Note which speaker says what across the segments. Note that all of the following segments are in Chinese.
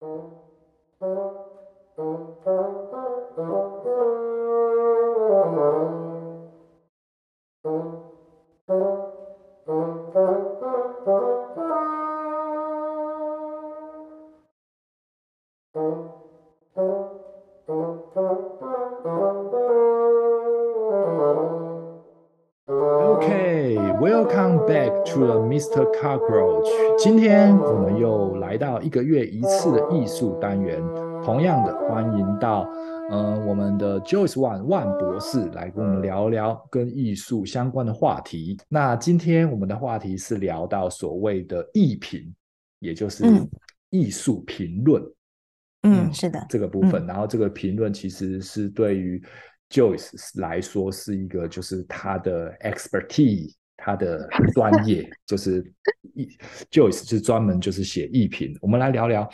Speaker 1: Oh. Mr. Cockroach，今天我们又来到一个月一次的艺术单元。同样的，欢迎到嗯、呃、我们的 Joyce Wan 万博士来跟我们聊聊跟艺术相关的话题。那今天我们的话题是聊到所谓的艺评，也就是艺术评论。
Speaker 2: 嗯，嗯，是的，
Speaker 1: 这个部分。嗯、然后这个评论其实是对于 Joyce 来说是一个，就是他的 expertise。他的专业就是艺，Joyce 是专门就是写艺评。我们来聊聊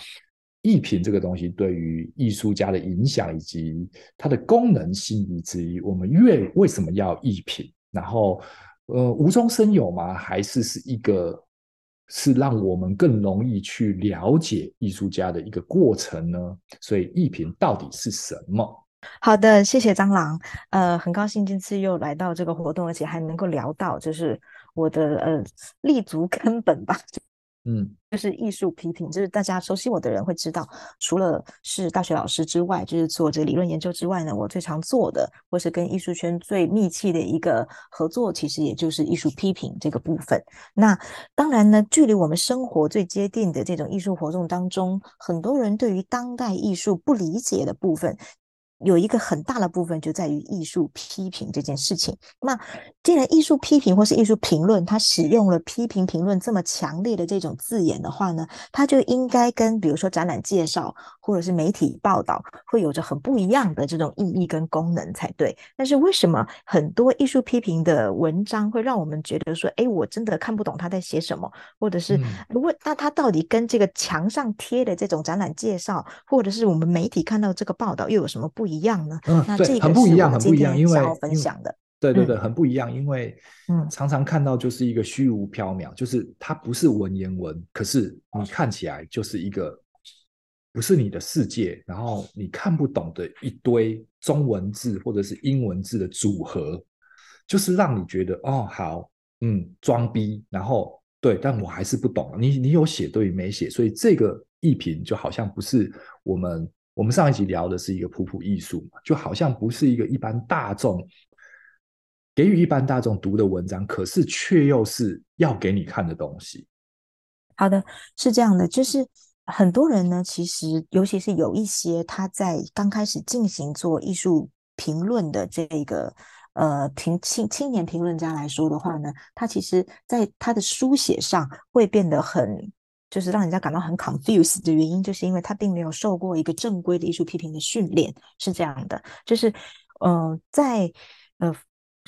Speaker 1: 艺评这个东西对于艺术家的影响以及它的功能性，以及我们越为什么要艺评？然后，呃，无中生有吗？还是是一个是让我们更容易去了解艺术家的一个过程呢？所以，艺评到底是什么？
Speaker 2: 好的，谢谢蟑螂。呃，很高兴这次又来到这个活动，而且还能够聊到，就是我的呃立足根本吧。嗯，就是艺术批评，就是大家熟悉我的人会知道，除了是大学老师之外，就是做这个理论研究之外呢，我最常做的，或是跟艺术圈最密切的一个合作，其实也就是艺术批评这个部分。那当然呢，距离我们生活最接近的这种艺术活动当中，很多人对于当代艺术不理解的部分。有一个很大的部分就在于艺术批评这件事情。那既然艺术批评或是艺术评论，它使用了批评评论这么强烈的这种字眼的话呢，它就应该跟比如说展览介绍或者是媒体报道会有着很不一样的这种意义跟功能才对。但是为什么很多艺术批评的文章会让我们觉得说，哎，我真的看不懂他在写什么，或者是如果那他到底跟这个墙上贴的这种展览介绍，或者是我们媒体看到这个报道又有什么不一样？呢？
Speaker 1: 嗯，
Speaker 2: 那这个
Speaker 1: 很不一样，很不一样，因为
Speaker 2: 分享的，
Speaker 1: 对对对，很不一样，因为嗯，常常看到就是一个虚无缥缈，就是它不是文言文，可是你看起来就是一个不是你的世界，然后你看不懂的一堆中文字或者是英文字的组合，就是让你觉得哦，好，嗯，装逼，然后对，但我还是不懂，你你有写对没写，所以这个艺评就好像不是我们。我们上一集聊的是一个普普艺术嘛，就好像不是一个一般大众给予一般大众读的文章，可是却又是要给你看的东西。
Speaker 2: 好的，是这样的，就是很多人呢，其实尤其是有一些他在刚开始进行做艺术评论的这个呃评青青年评论家来说的话呢，他其实在他的书写上会变得很。就是让人家感到很 confused 的原因，就是因为他并没有受过一个正规的艺术批评的训练，是这样的。就是，呃，在呃，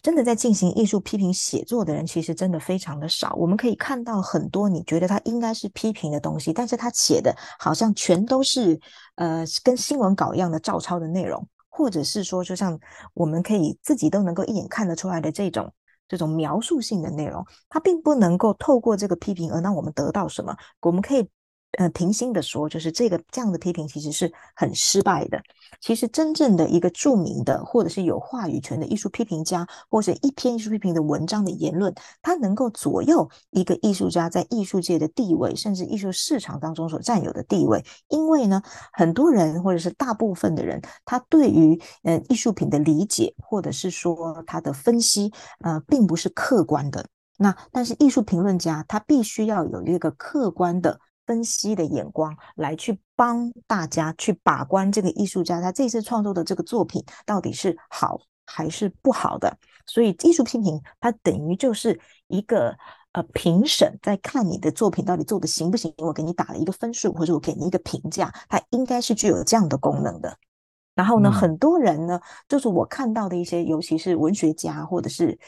Speaker 2: 真的在进行艺术批评写作的人，其实真的非常的少。我们可以看到很多你觉得他应该是批评的东西，但是他写的好像全都是呃跟新闻稿一样的照抄的内容，或者是说，就像我们可以自己都能够一眼看得出来的这种。这种描述性的内容，它并不能够透过这个批评而让我们得到什么。我们可以。呃，平心的说，就是这个这样的批评其实是很失败的。其实真正的一个著名的或者是有话语权的艺术批评家，或者一篇艺术批评的文章的言论，它能够左右一个艺术家在艺术界的地位，甚至艺术市场当中所占有的地位。因为呢，很多人或者是大部分的人，他对于呃艺术品的理解，或者是说他的分析，呃，并不是客观的。那但是艺术评论家他必须要有一个客观的。分析的眼光来去帮大家去把关这个艺术家他这次创作的这个作品到底是好还是不好的，所以艺术批评它等于就是一个呃评审在看你的作品到底做的行不行，我给你打了一个分数或者我给你一个评价，它应该是具有这样的功能的。然后呢，嗯、很多人呢，就是我看到的一些，尤其是文学家或者是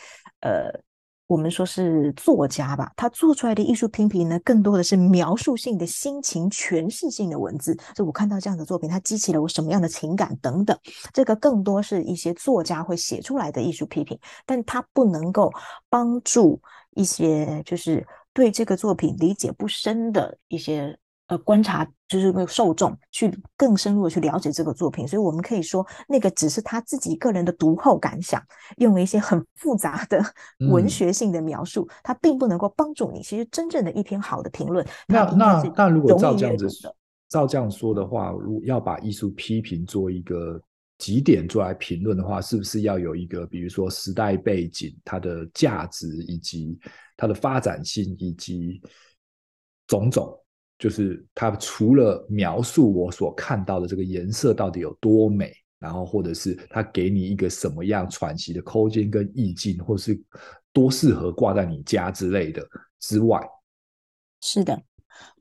Speaker 2: 呃。我们说是作家吧，他做出来的艺术批评呢，更多的是描述性的心情诠释性的文字。就我看到这样的作品，它激起了我什么样的情感等等，这个更多是一些作家会写出来的艺术批评，但它不能够帮助一些就是对这个作品理解不深的一些呃观察，就是那个受众去更深入的去了解这个作品，所以我们可以说，那个只是他自己个人的读后感想，用了一些很复杂的文学性的描述，它、嗯、并不能够帮助你。其实真正的一篇好的评论，
Speaker 1: 那那那如果照这样子照这样说的话，如果要把艺术批评做一个。几点做来评论的话，是不是要有一个，比如说时代背景、它的价值以及它的发展性以及种种，就是它除了描述我所看到的这个颜色到底有多美，然后或者是它给你一个什么样喘息的空间跟意境，或是多适合挂在你家之类的之外，
Speaker 2: 是的，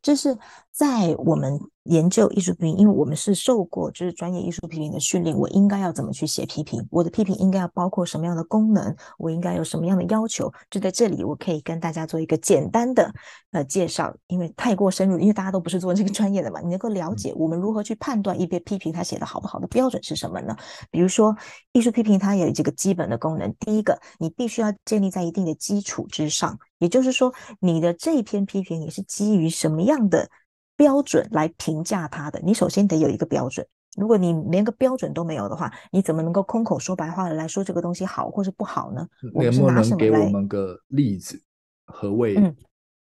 Speaker 2: 就是在我们。研究艺术批评，因为我们是受过就是专业艺术批评的训练，我应该要怎么去写批评？我的批评应该要包括什么样的功能？我应该有什么样的要求？就在这里，我可以跟大家做一个简单的呃介绍，因为太过深入，因为大家都不是做这个专业的嘛，你能够了解我们如何去判断一篇批评它写的好不好的标准是什么呢？比如说艺术批评它有几个基本的功能，第一个，你必须要建立在一定的基础之上，也就是说，你的这篇批评你是基于什么样的？标准来评价它的，你首先得有一个标准。如果你连个标准都没有的话，你怎么能够空口说白话的来说这个东西好或是不好呢？
Speaker 1: 能不能给我们个例子？何谓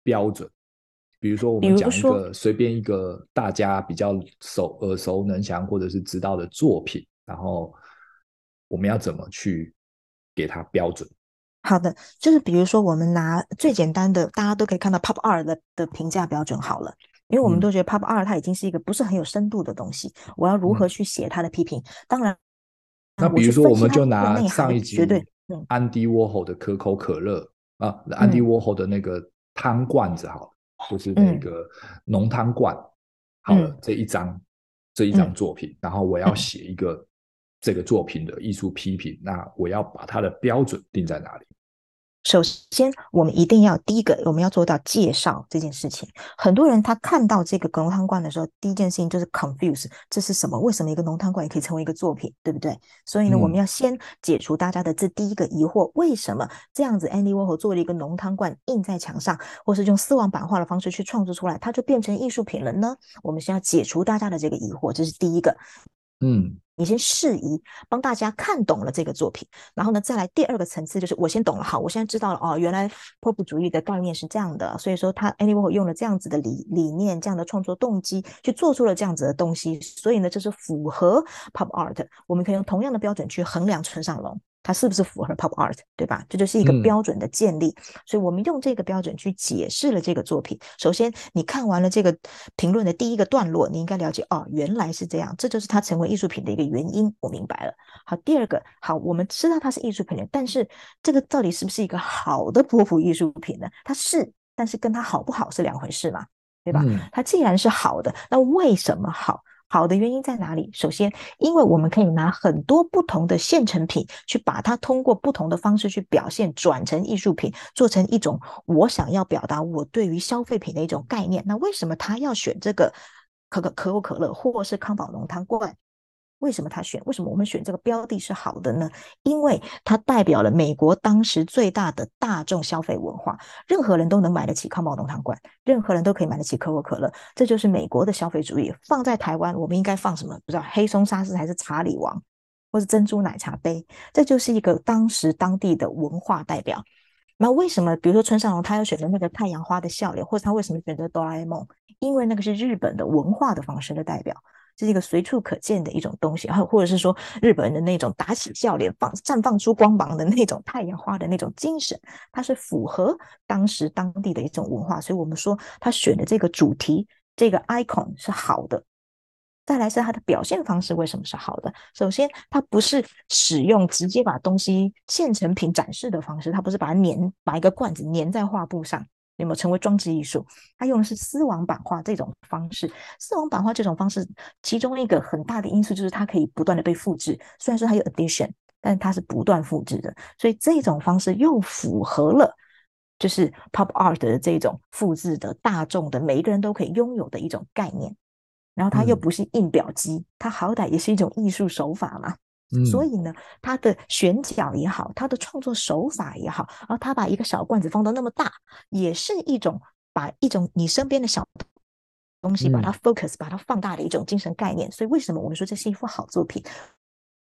Speaker 1: 标准？嗯、比如说，我们讲一个随便一个大家比较熟耳熟能详或者是知道的作品，然后我们要怎么去给它标准？
Speaker 2: 好的，就是比如说我们拿最简单的，大家都可以看到 Pop Art 的的评价标准好了。因为我们都觉得 Pop Art 它已经是一个不是很有深度的东西，嗯、我要如何去写它的批评？当然，
Speaker 1: 那比如说我们就拿上一集绝对安迪沃霍的可口可乐啊，安迪沃霍的那个汤罐子好了，就是那个浓汤罐好了，这一张这一张作品，然后我要写一个这个作品的艺术批评，那我要把它的标准定在哪里？
Speaker 2: 首先，我们一定要第一个，我们要做到介绍这件事情。很多人他看到这个浓汤罐的时候，第一件事情就是 confuse，这是什么？为什么一个浓汤罐也可以成为一个作品，对不对？所以呢，嗯、我们要先解除大家的这第一个疑惑：为什么这样子？Andy Warhol 做了一个浓汤罐印在墙上，或是用丝网版画的方式去创作出来，它就变成艺术品了呢？我们先要解除大家的这个疑惑，这是第一个。
Speaker 1: 嗯。
Speaker 2: 你先适宜帮大家看懂了这个作品，然后呢，再来第二个层次，就是我先懂了，好，我现在知道了哦，原来波普主义的概念是这样的，所以说他 a n y w a y 用了这样子的理理念，这样的创作动机去做出了这样子的东西，所以呢，这是符合 Pop Art，我们可以用同样的标准去衡量村上隆。它是不是符合 pop art，对吧？这就是一个标准的建立，嗯、所以我们用这个标准去解释了这个作品。首先，你看完了这个评论的第一个段落，你应该了解哦，原来是这样，这就是它成为艺术品的一个原因。我明白了。好，第二个，好，我们知道它是艺术品，但是这个到底是不是一个好的波普艺术品呢？它是，但是跟它好不好是两回事嘛，对吧？嗯、它既然是好的，那为什么好？好的原因在哪里？首先，因为我们可以拿很多不同的现成品，去把它通过不同的方式去表现，转成艺术品，做成一种我想要表达我对于消费品的一种概念。那为什么他要选这个可可可口可乐，或是康宝浓汤罐？为什么他选？为什么我们选这个标的是好的呢？因为它代表了美国当时最大的大众消费文化，任何人都能买得起康宝浓汤罐，任何人都可以买得起可口可乐，这就是美国的消费主义。放在台湾，我们应该放什么？不知道黑松沙士还是查理王，或是珍珠奶茶杯？这就是一个当时当地的文化代表。那为什么？比如说村上隆，他要选择那个太阳花的笑脸，或者他为什么选择哆啦 A 梦？因为那个是日本的文化的方式的代表。这是一个随处可见的一种东西，还有或者是说日本人的那种打起笑脸、放绽放出光芒的那种太阳花的那种精神，它是符合当时当地的一种文化，所以我们说他选的这个主题、这个 icon 是好的。再来是它的表现方式为什么是好的？首先，它不是使用直接把东西现成品展示的方式，它不是把它粘，把一个罐子粘在画布上。有没有成为装置艺术？它用的是丝网版画这种方式。丝网版画这种方式，其中一个很大的因素就是它可以不断的被复制。虽然说它有 addition，但是它是不断复制的，所以这种方式又符合了就是 pop art 的这种复制的大众的每一个人都可以拥有的一种概念。然后它又不是印表机，嗯、它好歹也是一种艺术手法嘛。所以呢，他的选角也好，他的创作手法也好，然后他把一个小罐子放到那么大，也是一种把一种你身边的小东西，把它 focus，把它放大的一种精神概念。所以为什么我们说这是一幅好作品？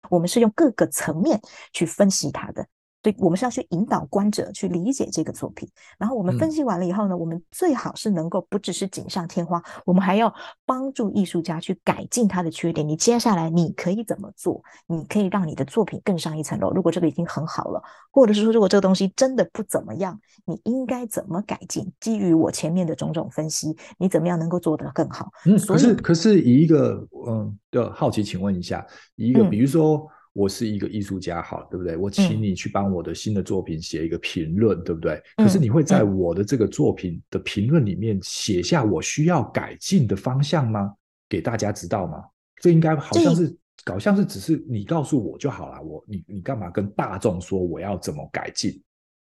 Speaker 2: 我们是用各个层面去分析它的。对，我们是要去引导观者去理解这个作品，然后我们分析完了以后呢，嗯、我们最好是能够不只是锦上添花，我们还要帮助艺术家去改进他的缺点。你接下来你可以怎么做？你可以让你的作品更上一层楼。如果这个已经很好了，或者是说如果这个东西真的不怎么样，你应该怎么改进？基于我前面的种种分析，你怎么样能够做得更好？
Speaker 1: 嗯，可是可是以一个嗯的好奇，请问一下，一个比如说。嗯我是一个艺术家，好，对不对？我请你去帮我的新的作品写一个评论，嗯、对不对？可是你会在我的这个作品的评论里面写下我需要改进的方向吗？给大家知道吗？这应该好像是，好像是只是你告诉我就好了。我你你干嘛跟大众说我要怎么改进？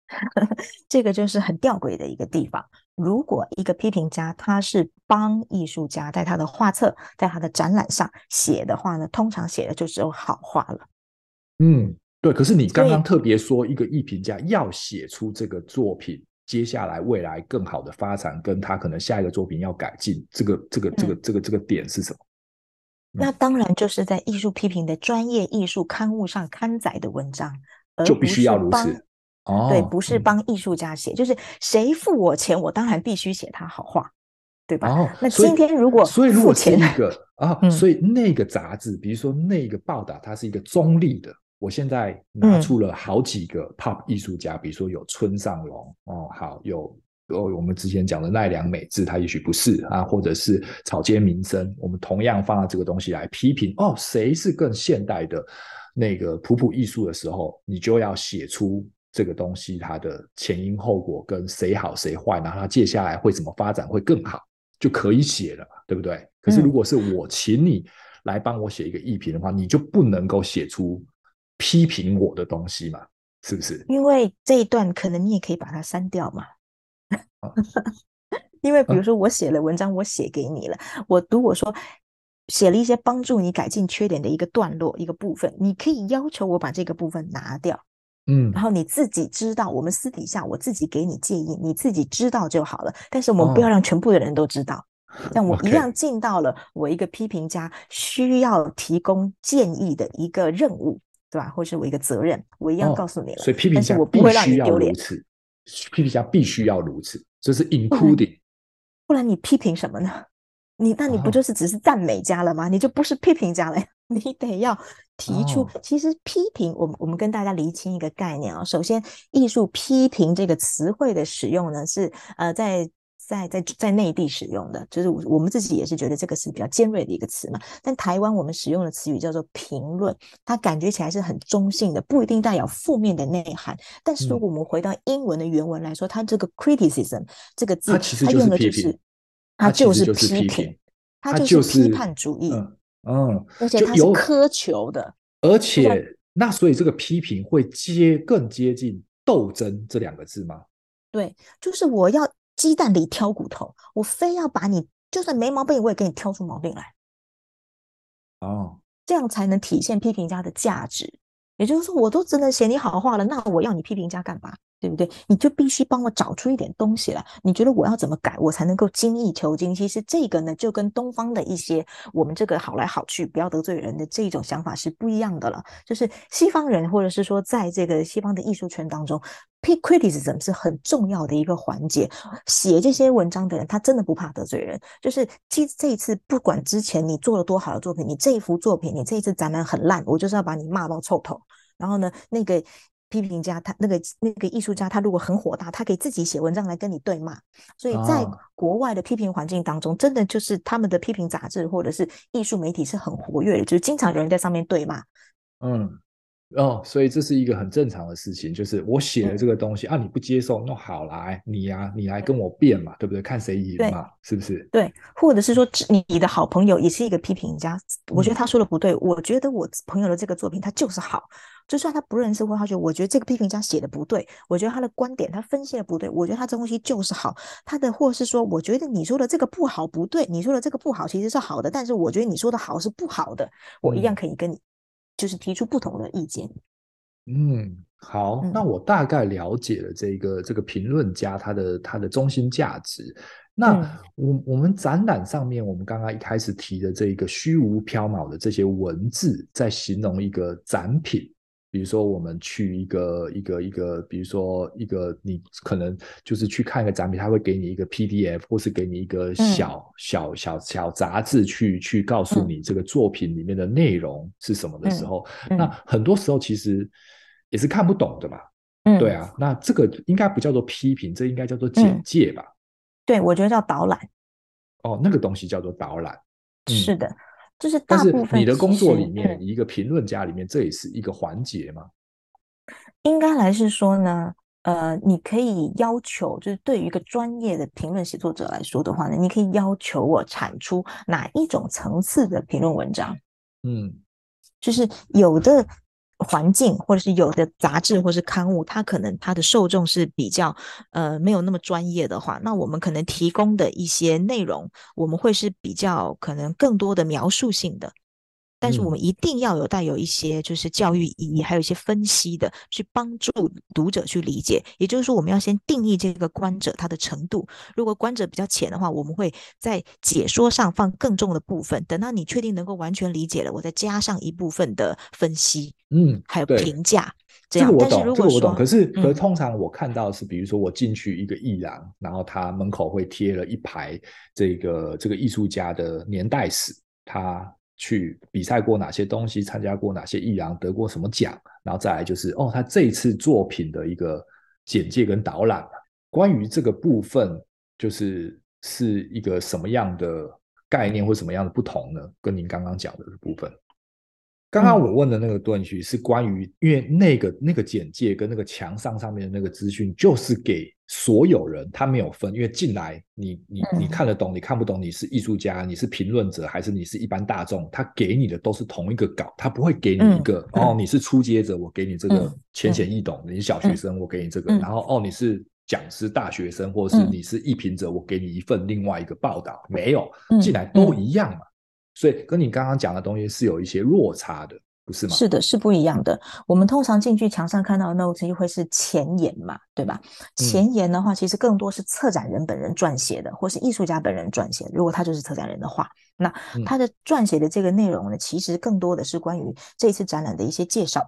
Speaker 2: 这个就是很吊诡的一个地方。如果一个批评家他是帮艺术家在他的画册、在他的展览上写的话呢，通常写的就只有好话了。
Speaker 1: 嗯，对。可是你刚刚特别说，一个艺评家要写出这个作品，接下来未来更好的发展，跟他可能下一个作品要改进，这个这个这个这个这个点是什么？
Speaker 2: 嗯、那当然就是在艺术批评的专业艺术刊物上刊载的文章，
Speaker 1: 就必须要如此。哦，
Speaker 2: 对，不是帮艺术家写，嗯、就是谁付我钱，我当然必须写他好话，对吧？哦，那今天如果
Speaker 1: 所以如果是一个啊、嗯，所以那个杂志，比如说那个报道，它是一个中立的。我现在拿出了好几个 pop 艺术家，嗯、比如说有村上隆哦，好有哦，我们之前讲的奈良美智，他也许不是啊，或者是草间弥生，我们同样放到这个东西来批评哦，谁是更现代的那个普普艺术的时候，你就要写出这个东西它的前因后果跟谁好谁坏，然后它接下来会怎么发展会更好，就可以写了，对不对？可是如果是我请你来帮我写一个艺评的话，你就不能够写出。批评我的东西嘛，是不是？
Speaker 2: 因为这一段可能你也可以把它删掉嘛。啊、因为比如说我写了文章，我写给你了，啊、我如果说写了一些帮助你改进缺点的一个段落、一个部分，你可以要求我把这个部分拿掉。嗯，然后你自己知道，我们私底下我自己给你建议，你自己知道就好了。但是我们不要让全部的人都知道。但、哦、我一样尽到了我一个批评家需要提供建议的一个任务。对吧？或是我一个责任，我一样告诉你了。
Speaker 1: 哦、所以批评家我不会让你丢脸。批评家必须要如此，这是 including。
Speaker 2: 不然你批评什么呢？你那你不就是只是赞美家了吗？哦、你就不是批评家了呀。你得要提出，哦、其实批评，我们我们跟大家厘清一个概念啊、哦。首先，艺术批评这个词汇的使用呢，是呃在。在在在内地使用的，就是我们自己也是觉得这个是比较尖锐的一个词嘛。但台湾我们使用的词语叫做评论，它感觉起来是很中性的，不一定带有负面的内涵。但是如果我们回到英文的原文来说，嗯、它这个 criticism 这个字，它其实就是批评，它就是批评，它就是批判主义，嗯，嗯，而且它是苛求的，
Speaker 1: 而且那所以这个批评会接更接近斗争这两个字吗？
Speaker 2: 对，就是我要。鸡蛋里挑骨头，我非要把你就算没毛病，我也给你挑出毛病来。
Speaker 1: 哦，
Speaker 2: 这样才能体现批评家的价值。也就是说，我都只能写你好话了，那我要你批评家干嘛？对不对？你就必须帮我找出一点东西来。你觉得我要怎么改，我才能够精益求精？其实这个呢，就跟东方的一些我们这个好来好去，不要得罪人的这种想法是不一样的了。就是西方人，或者是说在这个西方的艺术圈当中，pick criticism 是很重要的一个环节。写这些文章的人，他真的不怕得罪人。就是其实这一次，不管之前你做了多好的作品，你这一幅作品，你这一次展览很烂，我就是要把你骂到臭头。然后呢，那个。批评家他那个那个艺术家，他如果很火大，他可以自己写文章来跟你对骂。所以在国外的批评环境当中，真的就是他们的批评杂志或者是艺术媒体是很活跃的，就是经常有人在上面对骂。
Speaker 1: 嗯。哦，所以这是一个很正常的事情，就是我写了这个东西、嗯、啊，你不接受，那好来，你呀、啊，你来跟我辩嘛，对不对？看谁赢嘛，是不是？
Speaker 2: 对，或者是说，你的好朋友也是一个批评家，我觉得他说的不对，我觉得我朋友的这个作品他就是好，就算他不认识或他觉得，我觉得这个批评家写的不对，我觉得他的观点他分析的不对，我觉得他这东西就是好，他的或是说，我觉得你说的这个不好不对，你说的这个不好其实是好的，但是我觉得你说的好是不好的，我一样可以跟你。就是提出不同的意见。
Speaker 1: 嗯，好，那我大概了解了这个这个评论家他的他的中心价值。那我、嗯、我们展览上面，我们刚刚一开始提的这个虚无缥缈的这些文字，在形容一个展品。比如说，我们去一个一个一个，比如说一个，你可能就是去看一个展品，他会给你一个 PDF，或是给你一个小、嗯、小小小杂志，去去告诉你这个作品里面的内容是什么的时候，那很多时候其实也是看不懂的嘛。嗯，对啊，那这个应该不叫做批评，这应该叫做简介吧。嗯
Speaker 2: 对，我觉得叫导览。
Speaker 1: 哦，那个东西叫做导览。
Speaker 2: 嗯、是的，就是大部分
Speaker 1: 你的工作里面，一个评论家里面，这也是一个环节吗？
Speaker 2: 应该来是说呢，呃，你可以要求，就是对于一个专业的评论写作者来说的话呢，你可以要求我产出哪一种层次的评论文章。嗯，就是有的。环境，或者是有的杂志或是刊物，它可能它的受众是比较呃没有那么专业的话，那我们可能提供的一些内容，我们会是比较可能更多的描述性的。但是我们一定要有带有一些就是教育意义，还有一些分析的，去帮助读者去理解。也就是说，我们要先定义这个观者他的程度。如果观者比较浅的话，我们会在解说上放更重的部分。等到你确定能够完全理解了，我再加上一部分的分析，嗯，还有评价。
Speaker 1: 这个我懂，这个我懂。可是，可是通常我看到的是，比如说我进去一个艺廊，然后他门口会贴了一排这个这个艺术家的年代史，他。去比赛过哪些东西，参加过哪些艺廊，得过什么奖，然后再来就是哦，他这次作品的一个简介跟导览。关于这个部分，就是是一个什么样的概念或什么样的不同呢？跟您刚刚讲的部分。刚刚我问的那个断句是关于，因为那个那个简介跟那个墙上上面的那个资讯，就是给所有人，他没有分，因为进来你你你看得懂，你看不懂，你是艺术家，你是评论者，还是你是一般大众，他给你的都是同一个稿，他不会给你一个哦，你是初阶者，我给你这个浅显易懂；你是小学生，我给你这个，然后哦，你是讲师大学生，或者是你是艺评者，我给你一份另外一个报道，没有，进来都一样嘛。所以跟你刚刚讲的东西是有一些落差的，不是吗？
Speaker 2: 是的，是不一样的。我们通常进去墙上看到的 notes 会是前言嘛，对吧？前言的话，其实更多是策展人本人撰写的，或是艺术家本人撰写。如果他就是策展人的话，那他的撰写的这个内容呢，其实更多的是关于这次展览的一些介绍。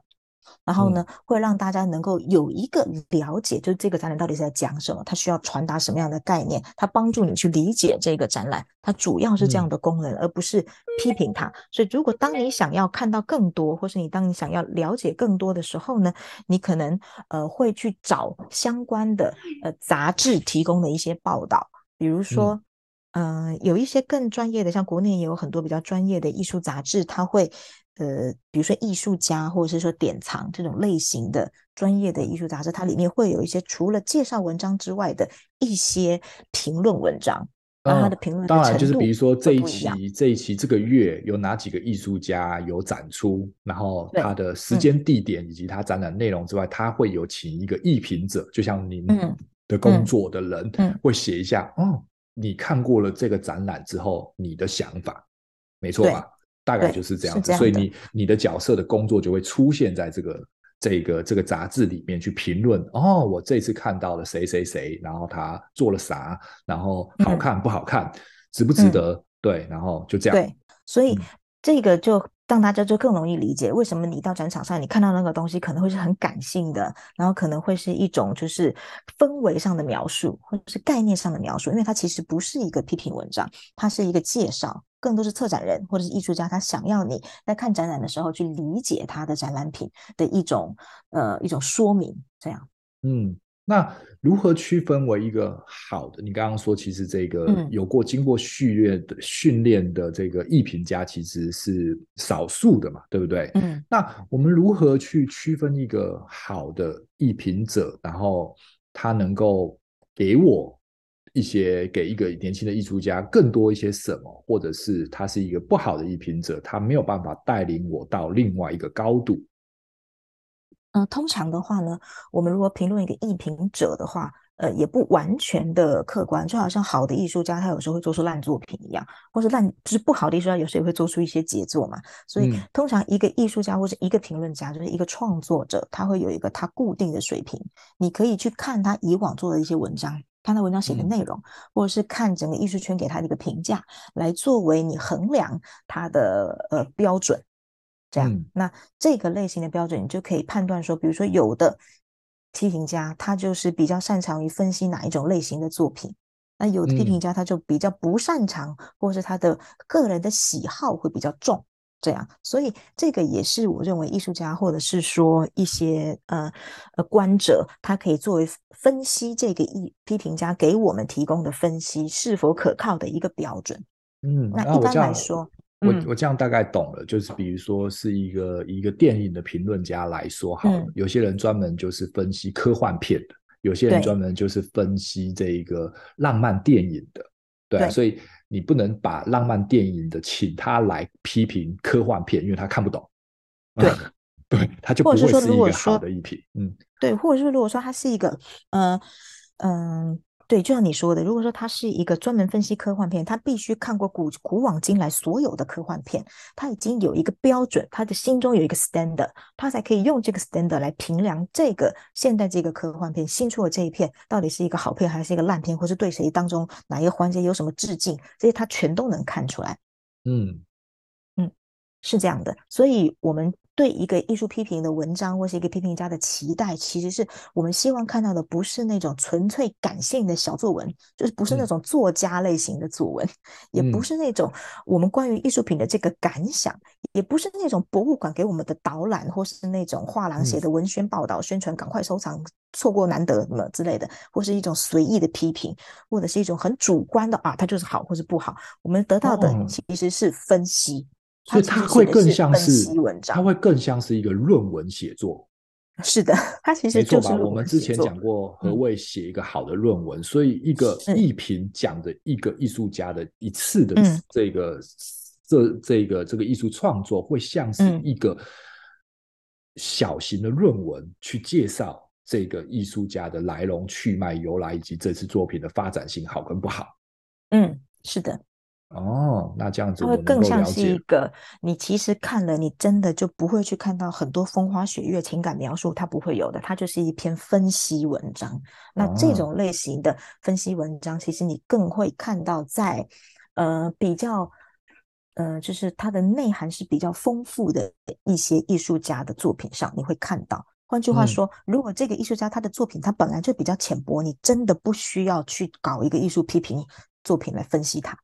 Speaker 2: 然后呢，会让大家能够有一个了解，就是这个展览到底是在讲什么，它需要传达什么样的概念，它帮助你去理解这个展览，它主要是这样的功能，而不是批评它。所以，如果当你想要看到更多，或是你当你想要了解更多的时候呢，你可能呃会去找相关的呃杂志提供的一些报道，比如说。嗯、呃，有一些更专业的，像国内也有很多比较专业的艺术杂志，它会呃，比如说艺术家或者是说典藏这种类型的专业的艺术杂志，它里面会有一些除了介绍文章之外的一些评论文章，然后它的评论、嗯、
Speaker 1: 当然就是比如说这一期这一期这个月有哪几个艺术家有展出，然后他的时间地点以及他展览内容之外，他会有请一个艺评者，就像您的工作的人、会写一下，哦。你看过了这个展览之后，你的想法，没错吧？大概就是这样子。所以你你的角色的工作就会出现在这个这个这个杂志里面去评论。哦，我这次看到了谁谁谁，然后他做了啥，然后好看不好看，嗯、值不值得？嗯、对，然后就这样。
Speaker 2: 对，所以这个就。让大家就更容易理解为什么你到展场上，你看到那个东西可能会是很感性的，然后可能会是一种就是氛围上的描述，或者是概念上的描述，因为它其实不是一个批评文章，它是一个介绍，更多是策展人或者是艺术家他想要你在看展览的时候去理解他的展览品的一种呃一种说明，这样。
Speaker 1: 嗯。那如何区分为一个好的？你刚刚说，其实这个有过经过训练的训练的这个艺评家，其实是少数的嘛，对不对？嗯。那我们如何去区分一个好的艺评者，然后他能够给我一些，给一个年轻的艺术家更多一些什么，或者是他是一个不好的艺评者，他没有办法带领我到另外一个高度？
Speaker 2: 呃，通常的话呢，我们如果评论一个艺评者的话，呃，也不完全的客观，就好像好的艺术家他有时候会做出烂作品一样，或是烂就是不好的艺术家有时候也会做出一些杰作嘛。所以，通常一个艺术家或者一个评论家，就是一个创作者，他会有一个他固定的水平，你可以去看他以往做的一些文章。看他文章写的内容，嗯、或者是看整个艺术圈给他的一个评价，来作为你衡量他的呃标准。这样，嗯、那这个类型的标准，你就可以判断说，比如说有的批评家他就是比较擅长于分析哪一种类型的作品，那有的批评家他就比较不擅长，嗯、或是他的个人的喜好会比较重。这样，所以这个也是我认为艺术家或者是说一些呃呃观者，他可以作为分析这个艺批评家给我们提供的分析是否可靠的一个标准。嗯，那一般来说，
Speaker 1: 我我这样大概懂了，就是比如说是一个一个电影的评论家来说好了，有些人专门就是分析科幻片的，有些人专门就是分析这一个浪漫电影的，对，所以。你不能把浪漫电影的请他来批评科幻片，因为他看不懂。
Speaker 2: 对，
Speaker 1: 对，他就不会是一个好的一批。嗯，
Speaker 2: 对，或者是如果说他是一个，嗯、呃、嗯。呃对，就像你说的，如果说他是一个专门分析科幻片，他必须看过古古往今来所有的科幻片，他已经有一个标准，他的心中有一个 standard，他才可以用这个 standard 来评量这个现在这个科幻片新出的这一片到底是一个好片还是一个烂片，或是对谁当中哪一个环节有什么致敬，这些他全都能看出来。嗯嗯，是这样的，所以我们。对一个艺术批评的文章，或是一个批评家的期待，其实是我们希望看到的，不是那种纯粹感性的小作文，就是不是那种作家类型的作文，嗯、也不是那种我们关于艺术品的这个感想，嗯、也不是那种博物馆给我们的导览，或是那种画廊写的文宣报道、嗯、宣传，赶快收藏，错过难得什么之类的，或是一种随意的批评，或者是一种很主观的啊，它就是好或是不好。我们得到的其实是分析。哦
Speaker 1: 所以它会更像是，它会更像是一个论文写作。
Speaker 2: 是的，它其实就是。没错吧？
Speaker 1: 我们之前讲过何谓写一个好的论文，嗯、所以一个艺评讲的一个艺术家的一次的这个、嗯、这这个这个艺术创作，会像是一个小型的论文，去介绍这个艺术家的来龙去脉、由来以及这次作品的发展性好跟不好。
Speaker 2: 嗯，是的。
Speaker 1: 哦，那这样子
Speaker 2: 它会更像是一个，你其实看了，你真的就不会去看到很多风花雪月情感描述，它不会有的，它就是一篇分析文章。哦、那这种类型的分析文章，其实你更会看到在呃比较呃，就是它的内涵是比较丰富的一些艺术家的作品上，你会看到。换句话说，嗯、如果这个艺术家他的作品他本来就比较浅薄，你真的不需要去搞一个艺术批评作品来分析它。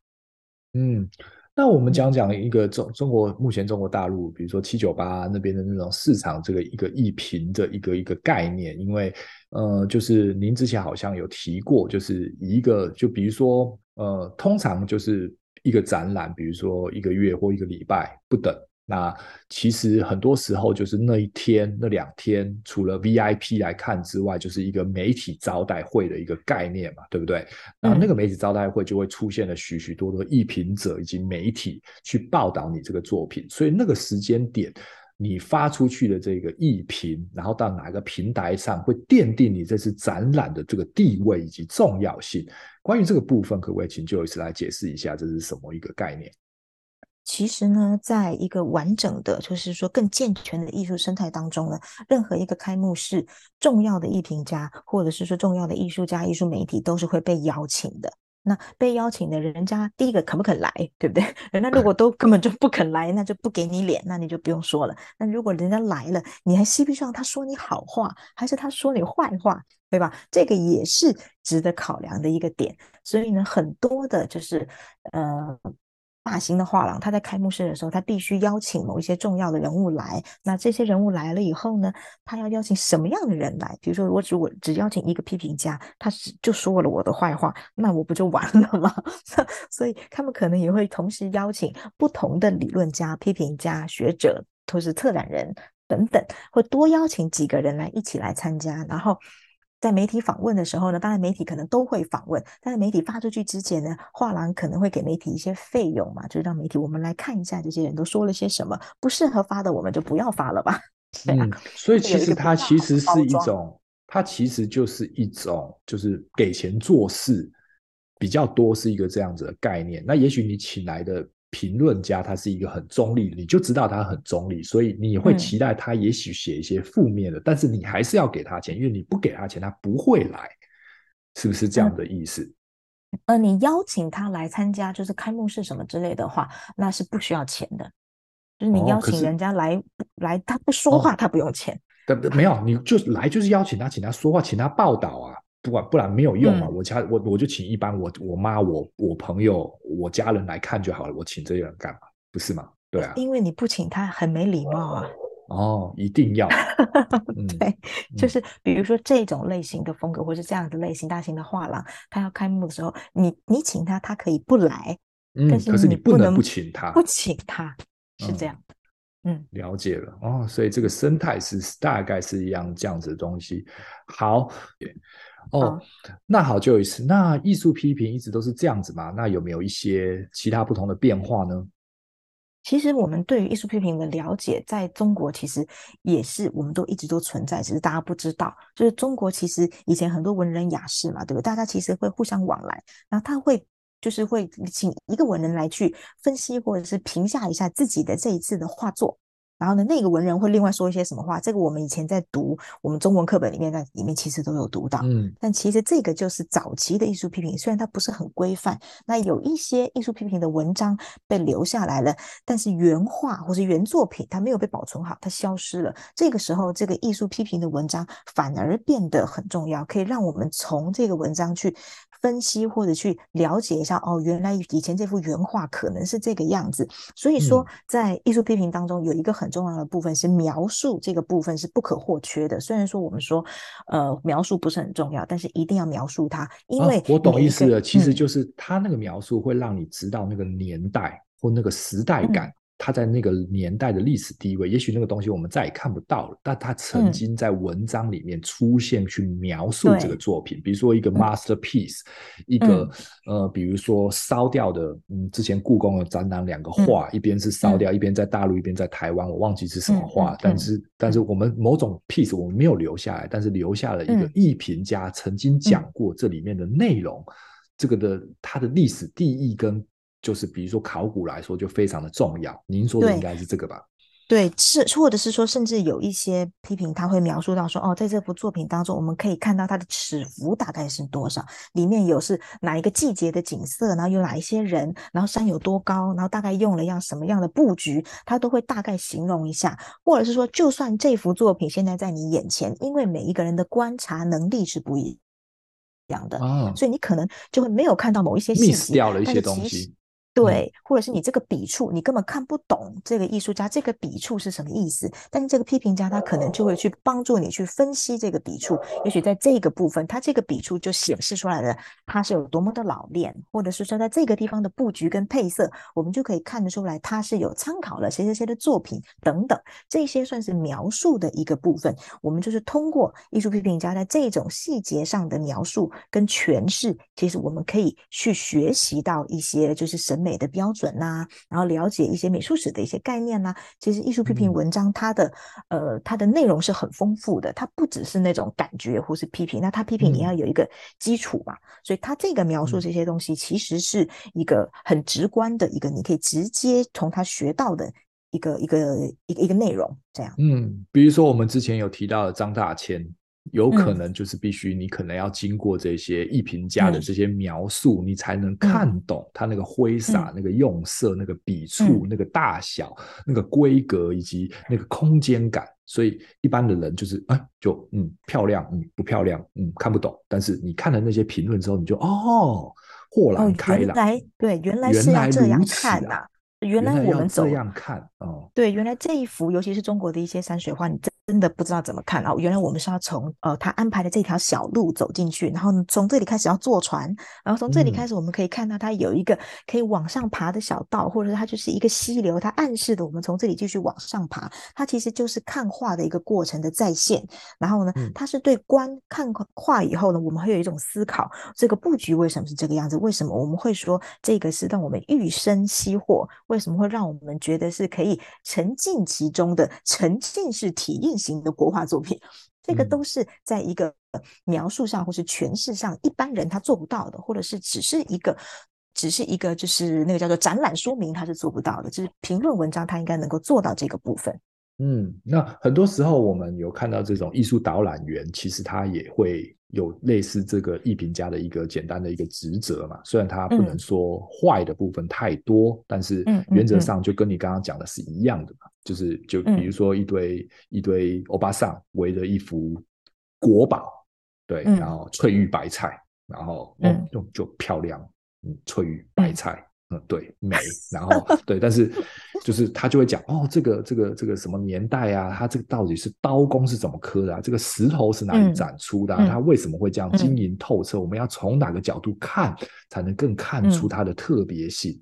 Speaker 1: 嗯，那我们讲讲一个中中国目前中国大陆，比如说七九八那边的那种市场，这个一个一平的一个一个概念，因为呃，就是您之前好像有提过，就是一个就比如说呃，通常就是一个展览，比如说一个月或一个礼拜不等。那其实很多时候就是那一天、那两天，除了 VIP 来看之外，就是一个媒体招待会的一个概念嘛，对不对？那那个媒体招待会就会出现了许许多多艺评者以及媒体去报道你这个作品，所以那个时间点你发出去的这个艺评，然后到哪个平台上会奠定你这次展览的这个地位以及重要性。关于这个部分，可不可以请 Joyce 来解释一下，这是什么一个概念？
Speaker 2: 其实呢，在一个完整的，就是说更健全的艺术生态当中呢，任何一个开幕式，重要的艺评家，或者是说重要的艺术家、艺术媒体，都是会被邀请的。那被邀请的人家，第一个肯不肯来，对不对？人家如果都根本就不肯来，那就不给你脸，那你就不用说了。那如果人家来了，你还希不希望他说你好话，还是他说你坏话，对吧？这个也是值得考量的一个点。所以呢，很多的就是呃。大型的画廊，他在开幕式的时候，他必须邀请某一些重要的人物来。那这些人物来了以后呢，他要邀请什么样的人来？比如说，我只我只邀请一个批评家，他只就说了我的坏话，那我不就完了吗？所以他们可能也会同时邀请不同的理论家、批评家、学者，或是策展人等等，会多邀请几个人来一起来参加，然后。在媒体访问的时候呢，当然媒体可能都会访问，但是媒体发出去之前呢，画廊可能会给媒体一些费用嘛，就是让媒体我们来看一下这些人都说了些什么，不适合发的我们就不要发了吧。
Speaker 1: 嗯，所以其实它其实是一种，它其实就是一种，就是给钱做事比较多是一个这样子的概念。那也许你请来的。评论家他是一个很中立，你就知道他很中立，所以你会期待他也许写一些负面的，嗯、但是你还是要给他钱，因为你不给他钱，他不会来。是不是这样的意思？
Speaker 2: 呃，你邀请他来参加，就是开幕式什么之类的话，那是不需要钱的。就是你邀请人家来、哦、来，他不说话，哦、他不用钱。
Speaker 1: 对，没有，你就来就是邀请他，请他说话，请他报道啊，不管不然没有用嘛。嗯、我家我我就请一般我我妈我我朋友我家人来看就好了，我请这些人干嘛？不是吗？对啊，
Speaker 2: 因为你不请他很没礼貌啊。
Speaker 1: 哦，一定要。
Speaker 2: 对，嗯、就是比如说这种类型的风格，或是这样的类型大型的画廊，他要开幕的时候，你你请他，他可以不来，
Speaker 1: 嗯，但是可是你不能不请他，
Speaker 2: 不请他是这样的。嗯，嗯，
Speaker 1: 了解了哦，所以这个生态是大概是一样这样子的东西。好，哦，那好，就有意思。那艺术批评一直都是这样子吗？那有没有一些其他不同的变化呢？
Speaker 2: 其实我们对于艺术批评的了解，在中国其实也是，我们都一直都存在，只是大家不知道。就是中国其实以前很多文人雅士嘛，对不对？大家其实会互相往来，然后他会就是会请一个文人来去分析或者是评价一下自己的这一次的画作。然后呢，那个文人会另外说一些什么话？这个我们以前在读我们中文课本里面，在里面其实都有读到。嗯，但其实这个就是早期的艺术批评，虽然它不是很规范，那有一些艺术批评的文章被留下来了，但是原画或是原作品它没有被保存好，它消失了。这个时候，这个艺术批评的文章反而变得很重要，可以让我们从这个文章去分析或者去了解一下。哦，原来以前这幅原画可能是这个样子。所以说，在艺术批评当中有一个很重要的部分是描述，这个部分是不可或缺的。虽然说我们说，呃，描述不是很重要，但是一定要描述它，因为、啊、
Speaker 1: 我懂意思了。其实就是他那个描述会让你知道那个年代或那个时代感。嗯他在那个年代的历史地位，也许那个东西我们再也看不到了，但他曾经在文章里面出现，去描述这个作品，嗯、比如说一个 masterpiece，、嗯、一个呃，比如说烧掉的，嗯，之前故宫的展览两个画，嗯、一边是烧掉，嗯、一边在大陆，一边在台湾，我忘记是什么画，嗯、但是、嗯、但是我们某种 piece 我们没有留下来，但是留下了一个艺评家曾经讲过这里面的内容，嗯、这个的它的历史地义跟。就是比如说考古来说，就非常的重要。您说的应该是这个吧？
Speaker 2: 对，是，或者是说，甚至有一些批评，他会描述到说，哦，在这幅作品当中，我们可以看到它的尺幅大概是多少，里面有是哪一个季节的景色，然后有哪一些人，然后山有多高，然后大概用了样什么样的布局，他都会大概形容一下。或者是说，就算这幅作品现在在你眼前，因为每一个人的观察能力是不一样的，哦，所以你可能就会没有看到某一些细节，
Speaker 1: 掉了一些东西。
Speaker 2: 对，或者是你这个笔触，你根本看不懂这个艺术家这个笔触是什么意思。但是这个批评家他可能就会去帮助你去分析这个笔触，也许在这个部分，他这个笔触就显示出来了，他是有多么的老练，或者是说在这个地方的布局跟配色，我们就可以看得出来他是有参考了谁谁谁的作品等等，这些算是描述的一个部分。我们就是通过艺术批评家在这种细节上的描述跟诠释，其实我们可以去学习到一些就是审美的标准呐、啊，然后了解一些美术史的一些概念呐、啊。其实艺术批评文章它的、嗯、呃它的内容是很丰富的，它不只是那种感觉或是批评。那它批评你要有一个基础嘛，嗯、所以它这个描述这些东西其实是一个很直观的一个，你可以直接从它学到的一个一个一个一个内容。这样，
Speaker 1: 嗯，比如说我们之前有提到的张大千。有可能就是必须你可能要经过这些艺评家的这些描述，嗯、你才能看懂他那个挥洒、嗯、那个用色、那个笔触、嗯、那个大小、那个规格以及那个空间感。所以一般的人就是啊，就嗯漂亮，嗯不漂亮，嗯看不懂。但是你看了那些评论之后，你就哦豁然开朗。
Speaker 2: 哦、原来对，原来是要这样看呐、啊。原来我们走
Speaker 1: 这样看哦，
Speaker 2: 对，原来这一幅，尤其是中国的一些山水画，你真的不知道怎么看啊！原来我们是要从呃他安排的这条小路走进去，然后从这里开始要坐船，然后从这里开始我们可以看到它有一个可以往上爬的小道，或者是它就是一个溪流，它暗示的我们从这里继续往上爬，它其实就是看画的一个过程的再现。然后呢，它是对观看画以后呢，我们会有一种思考：这个布局为什么是这个样子？为什么我们会说这个是让我们欲生惜获？为什么会让我们觉得是可以沉浸其中的沉浸式体验型的国画作品？这个都是在一个描述上或是诠释上，一般人他做不到的，或者是只是一个，只是一个，就是那个叫做展览说明，他是做不到的。就是评论文章，他应该能够做到这个部分。
Speaker 1: 嗯，那很多时候我们有看到这种艺术导览员，其实他也会有类似这个艺评家的一个简单的一个职责嘛。虽然他不能说坏的部分太多，嗯、但是原则上就跟你刚刚讲的是一样的嘛。嗯嗯、就是就比如说一堆、嗯、一堆欧巴桑围着一幅国宝，对，嗯、然后翠玉白菜，然后嗯，就就漂亮，嗯，翠玉白菜。嗯嗯，对，美，然后对，但是就是他就会讲哦，这个这个这个什么年代啊？他这个到底是刀工是怎么刻的啊？这个石头是哪里展出的啊？他、嗯、为什么会这样晶莹透彻？嗯、我们要从哪个角度看才能更看出它的特别性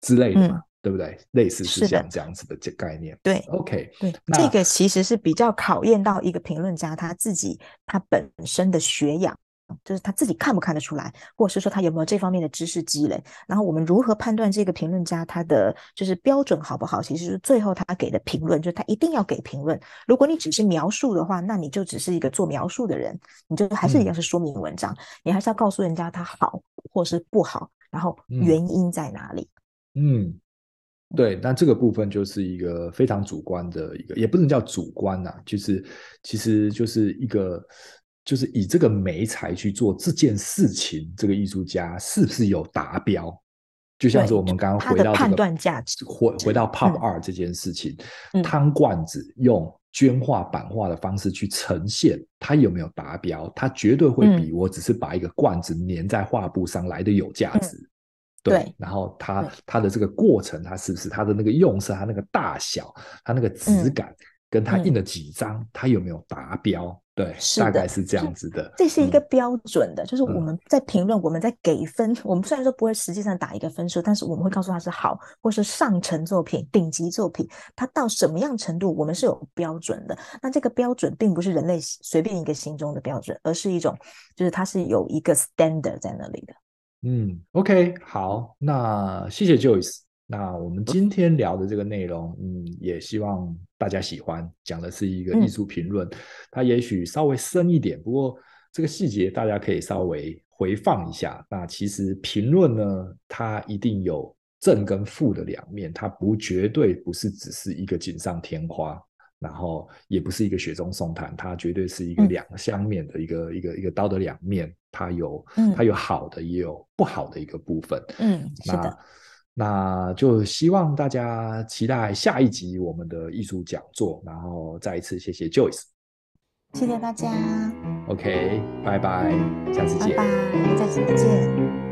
Speaker 1: 之类的嘛？嗯、对不对？类似是像这样子的这概念。
Speaker 2: 对
Speaker 1: ，OK，
Speaker 2: 对，
Speaker 1: 那
Speaker 2: 这个其实是比较考验到一个评论家他自己他本身的学养。就是他自己看不看得出来，或者是说他有没有这方面的知识积累，然后我们如何判断这个评论家他的就是标准好不好？其实是最后他给的评论，就是他一定要给评论。如果你只是描述的话，那你就只是一个做描述的人，你就还是一样是说明文章，嗯、你还是要告诉人家他好或是不好，然后原因在哪里？
Speaker 1: 嗯，对，那这个部分就是一个非常主观的一个，也不能叫主观呐、啊，就是其实就是一个。就是以这个媒材去做这件事情，这个艺术家是不是有达标？就像是我们刚刚回到这个
Speaker 2: 判断价值，
Speaker 1: 回回到 pop art 这件事情，嗯、汤罐子用绢画版画的方式去呈现，它有没有达标？它绝对会比我只是把一个罐子粘在画布上来的有价值。嗯、对，对然后它它的这个过程，它是不是它的那个用色，它那个大小，它那个质感，嗯、跟它印了几张，它有没有达标？对，是大概是这样子的。
Speaker 2: 这是一个标准的，嗯、就是我们在评论，我们在给分。嗯、我们虽然说不会实际上打一个分数，但是我们会告诉他是好，或是上乘作品、顶级作品，它到什么样程度，我们是有标准的。那这个标准并不是人类随便一个心中的标准，而是一种，就是它是有一个 standard 在那里的。
Speaker 1: 嗯，OK，好，那谢谢 Joyce。那我们今天聊的这个内容，嗯，也希望大家喜欢。讲的是一个艺术评论，嗯、它也许稍微深一点，不过这个细节大家可以稍微回放一下。那其实评论呢，它一定有正跟负的两面，它不绝对不是只是一个锦上添花，然后也不是一个雪中送炭，它绝对是一个两相面的一个、嗯、一个一个刀的两面，它有、嗯、它有好的，也有不好的一个部分。
Speaker 2: 嗯，是的。
Speaker 1: 那就希望大家期待下一集我们的艺术讲座，然后再一次谢谢 Joyce，
Speaker 2: 谢谢大家。
Speaker 1: OK，拜拜，下次见。
Speaker 2: 拜拜，再次见。